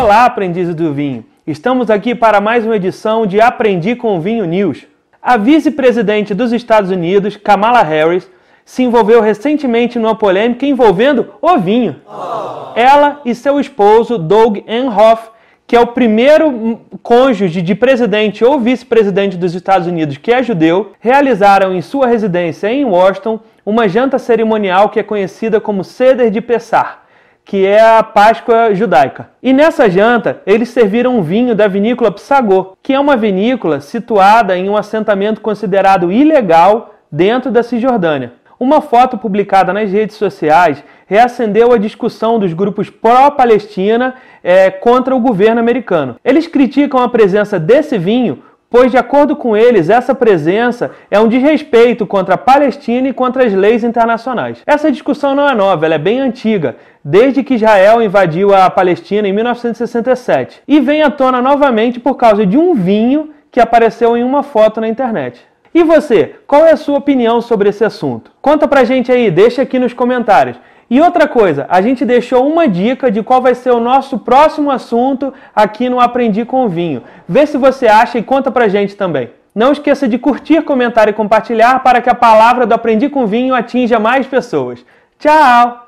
Olá, aprendizes do vinho! Estamos aqui para mais uma edição de Aprendi com Vinho News. A vice-presidente dos Estados Unidos, Kamala Harris, se envolveu recentemente numa polêmica envolvendo o vinho. Ela e seu esposo, Doug Emhoff, que é o primeiro cônjuge de presidente ou vice-presidente dos Estados Unidos que é judeu, realizaram em sua residência em Washington uma janta cerimonial que é conhecida como Seder de Pessar, que é a Páscoa judaica. E nessa janta, eles serviram um vinho da vinícola Psagot, que é uma vinícola situada em um assentamento considerado ilegal dentro da Cisjordânia. Uma foto publicada nas redes sociais reacendeu a discussão dos grupos pró-Palestina é, contra o governo americano. Eles criticam a presença desse vinho, pois, de acordo com eles, essa presença é um desrespeito contra a Palestina e contra as leis internacionais. Essa discussão não é nova, ela é bem antiga, desde que Israel invadiu a Palestina em 1967, e vem à tona novamente por causa de um vinho que apareceu em uma foto na internet. E você, qual é a sua opinião sobre esse assunto? Conta pra gente aí, deixa aqui nos comentários. E outra coisa, a gente deixou uma dica de qual vai ser o nosso próximo assunto aqui no Aprendi com Vinho. Vê se você acha e conta pra gente também. Não esqueça de curtir, comentar e compartilhar para que a palavra do Aprendi com Vinho atinja mais pessoas. Tchau!